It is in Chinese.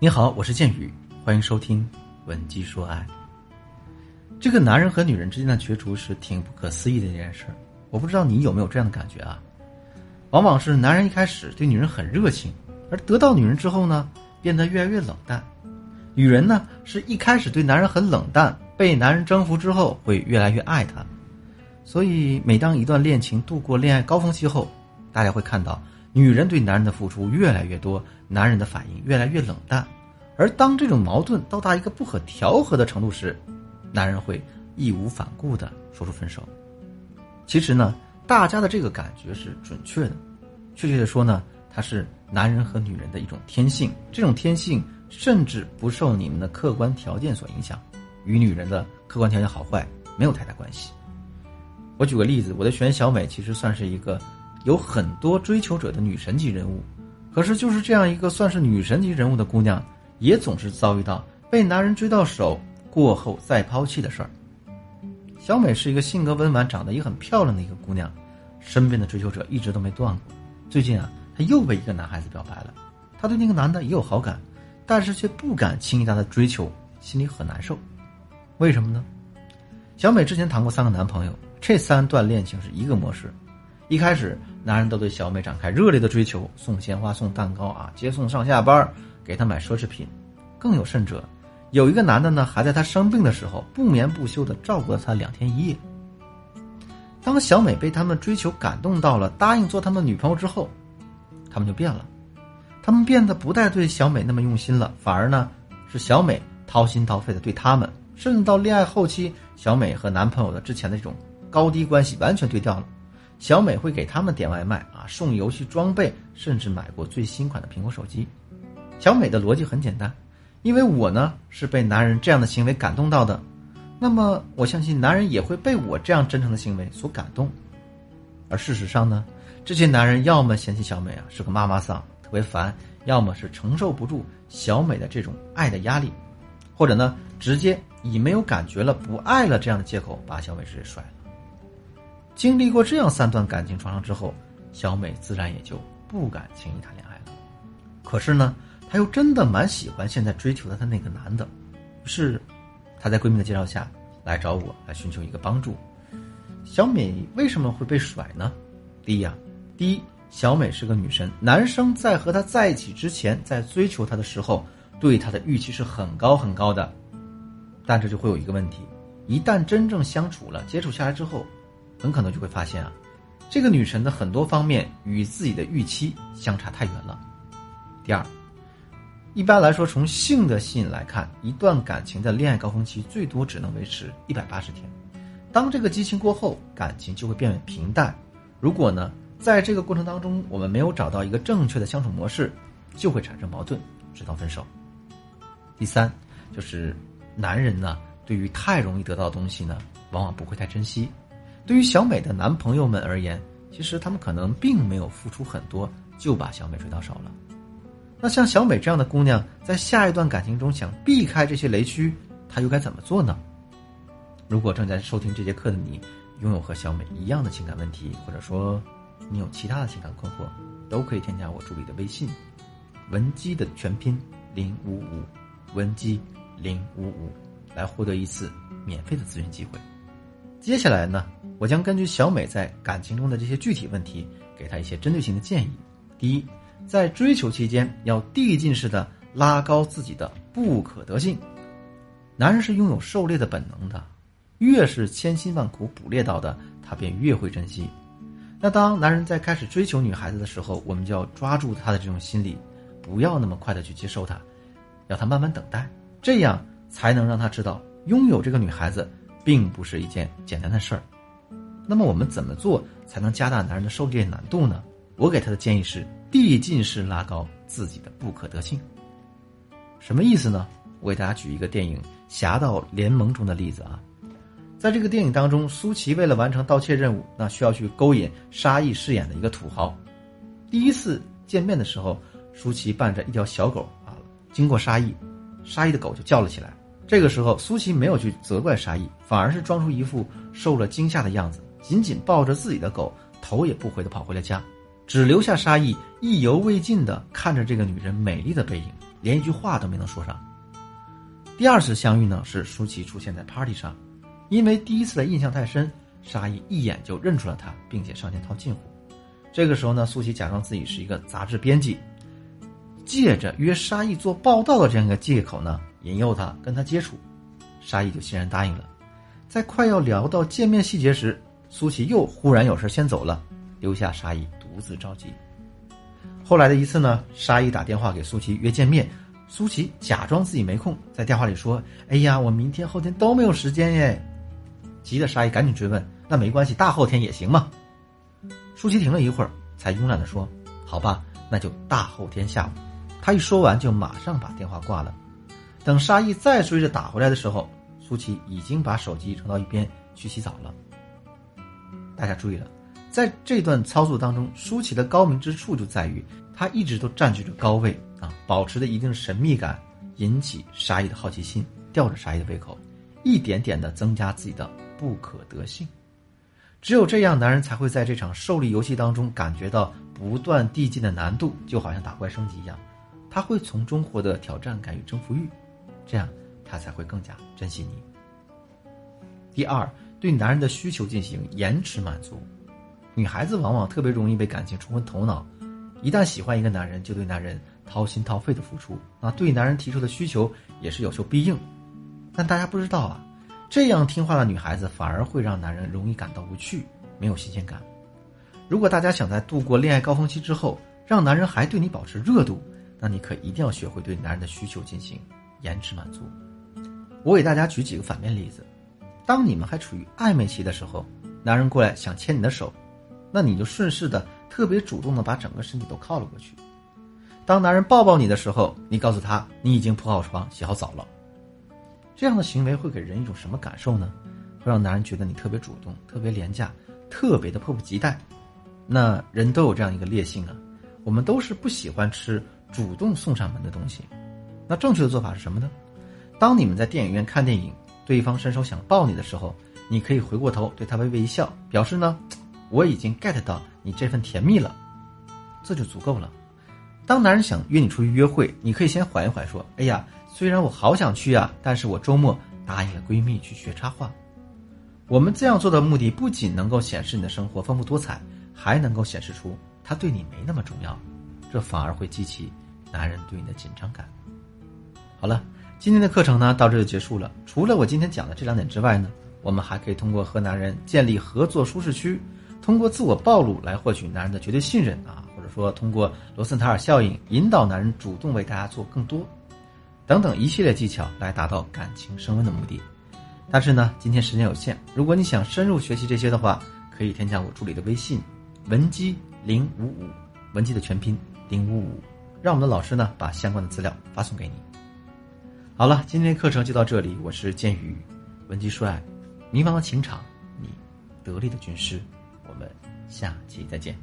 你好，我是剑宇，欢迎收听《闻鸡说爱》。这个男人和女人之间的角逐是挺不可思议的一件事儿，我不知道你有没有这样的感觉啊？往往是男人一开始对女人很热情，而得到女人之后呢，变得越来越冷淡；女人呢，是一开始对男人很冷淡，被男人征服之后会越来越爱他。所以，每当一段恋情度过恋爱高峰期后，大家会看到。女人对男人的付出越来越多，男人的反应越来越冷淡，而当这种矛盾到达一个不可调和的程度时，男人会义无反顾地说出分手。其实呢，大家的这个感觉是准确的，确切的说呢，它是男人和女人的一种天性，这种天性甚至不受你们的客观条件所影响，与女人的客观条件好坏没有太大关系。我举个例子，我的学员小美其实算是一个。有很多追求者的女神级人物，可是就是这样一个算是女神级人物的姑娘，也总是遭遇到被男人追到手过后再抛弃的事儿。小美是一个性格温婉、长得也很漂亮的一个姑娘，身边的追求者一直都没断过。最近啊，她又被一个男孩子表白了，她对那个男的也有好感，但是却不敢轻易他的追求，心里很难受。为什么呢？小美之前谈过三个男朋友，这三段恋情是一个模式。一开始，男人都对小美展开热烈的追求，送鲜花、送蛋糕啊，接送上下班，给她买奢侈品。更有甚者，有一个男的呢，还在她生病的时候不眠不休的照顾了她两天一夜。当小美被他们追求感动到了，答应做他们女朋友之后，他们就变了，他们变得不再对小美那么用心了，反而呢，是小美掏心掏肺的对他们，甚至到恋爱后期，小美和男朋友的之前的这种高低关系完全对调了。小美会给他们点外卖啊，送游戏装备，甚至买过最新款的苹果手机。小美的逻辑很简单，因为我呢是被男人这样的行为感动到的，那么我相信男人也会被我这样真诚的行为所感动。而事实上呢，这些男人要么嫌弃小美啊是个妈妈桑，特别烦，要么是承受不住小美的这种爱的压力，或者呢直接以没有感觉了、不爱了这样的借口把小美直接甩了。经历过这样三段感情创伤之后，小美自然也就不敢轻易谈恋爱了。可是呢，她又真的蛮喜欢现在追求她的那个男的，于是，她在闺蜜的介绍下来找我来寻求一个帮助。小美为什么会被甩呢？第一啊，第一，小美是个女神，男生在和她在一起之前，在追求她的时候，对她的预期是很高很高的。但这就会有一个问题，一旦真正相处了、接触下来之后。很可能就会发现啊，这个女神的很多方面与自己的预期相差太远了。第二，一般来说，从性的吸引来看，一段感情的恋爱高峰期最多只能维持一百八十天。当这个激情过后，感情就会变为平淡。如果呢，在这个过程当中，我们没有找到一个正确的相处模式，就会产生矛盾，直到分手。第三，就是男人呢，对于太容易得到的东西呢，往往不会太珍惜。对于小美的男朋友们而言，其实他们可能并没有付出很多就把小美追到手了。那像小美这样的姑娘，在下一段感情中想避开这些雷区，她又该怎么做呢？如果正在收听这节课的你，拥有和小美一样的情感问题，或者说你有其他的情感困惑，都可以添加我助理的微信“文姬”的全拼零五五，文姬零五五，来获得一次免费的咨询机会。接下来呢，我将根据小美在感情中的这些具体问题，给她一些针对性的建议。第一，在追求期间要递进式的拉高自己的不可得性。男人是拥有狩猎的本能的，越是千辛万苦捕猎到的，他便越会珍惜。那当男人在开始追求女孩子的时候，我们就要抓住他的这种心理，不要那么快的去接受他，要他慢慢等待，这样才能让他知道拥有这个女孩子。并不是一件简单的事儿，那么我们怎么做才能加大男人的狩猎难度呢？我给他的建议是递进式拉高自己的不可得性。什么意思呢？我给大家举一个电影《侠盗联盟》中的例子啊，在这个电影当中，苏琪为了完成盗窃任务，那需要去勾引沙溢饰演的一个土豪。第一次见面的时候，舒淇伴着一条小狗啊，经过沙溢，沙溢的狗就叫了起来。这个时候，苏琪没有去责怪沙溢，反而是装出一副受了惊吓的样子，紧紧抱着自己的狗，头也不回的跑回了家，只留下沙溢意犹未尽的看着这个女人美丽的背影，连一句话都没能说上。第二次相遇呢，是舒淇出现在 party 上，因为第一次的印象太深，沙溢一眼就认出了她，并且上前套近乎。这个时候呢，苏琪假装自己是一个杂志编辑，借着约沙溢做报道的这样一个借口呢，引诱他跟他接触，沙溢就欣然答应了。在快要聊到见面细节时，苏琪又忽然有事先走了，留下沙溢独自着急。后来的一次呢，沙溢打电话给苏琪约见面，苏琪假装自己没空，在电话里说：“哎呀，我明天后天都没有时间耶。”急得沙溢赶紧追问：“那没关系，大后天也行吗？”舒淇停了一会儿，才慵懒地说：“好吧，那就大后天下午。”他一说完，就马上把电话挂了。等沙溢再追着打回来的时候，苏琪已经把手机扔到一边去洗澡了。大家注意了，在这段操作当中，舒淇的高明之处就在于，她一直都占据着高位啊，保持着一定神秘感，引起沙溢的好奇心，吊着沙溢的胃口，一点点的增加自己的不可得性。只有这样，男人才会在这场受力游戏当中感觉到不断递进的难度，就好像打怪升级一样，他会从中获得挑战感与征服欲，这样。他才会更加珍惜你。第二，对男人的需求进行延迟满足。女孩子往往特别容易被感情冲昏头脑，一旦喜欢一个男人，就对男人掏心掏肺的付出，啊，对男人提出的需求也是有求必应。但大家不知道啊，这样听话的女孩子反而会让男人容易感到无趣，没有新鲜感。如果大家想在度过恋爱高峰期之后，让男人还对你保持热度，那你可一定要学会对男人的需求进行延迟满足。我给大家举几个反面例子：当你们还处于暧昧期的时候，男人过来想牵你的手，那你就顺势的特别主动的把整个身体都靠了过去；当男人抱抱你的时候，你告诉他你已经铺好床、洗好澡了。这样的行为会给人一种什么感受呢？会让男人觉得你特别主动、特别廉价、特别的迫不及待。那人都有这样一个劣性啊，我们都是不喜欢吃主动送上门的东西。那正确的做法是什么呢？当你们在电影院看电影，对方伸手想抱你的时候，你可以回过头对他微微一笑，表示呢，我已经 get 到你这份甜蜜了，这就足够了。当男人想约你出去约会，你可以先缓一缓，说：“哎呀，虽然我好想去啊，但是我周末答应了闺蜜去学插画。”我们这样做的目的不仅能够显示你的生活丰富多彩，还能够显示出他对你没那么重要，这反而会激起男人对你的紧张感。好了。今天的课程呢，到这就结束了。除了我今天讲的这两点之外呢，我们还可以通过和男人建立合作舒适区，通过自我暴露来获取男人的绝对信任啊，或者说通过罗森塔尔效应引导男人主动为大家做更多，等等一系列技巧来达到感情升温的目的。但是呢，今天时间有限，如果你想深入学习这些的话，可以添加我助理的微信文姬零五五，文姬的全拼零五五，让我们的老师呢把相关的资料发送给你。好了，今天课程就到这里。我是剑宇，文姬帅，迷茫的情场，你得力的军师。我们下期再见。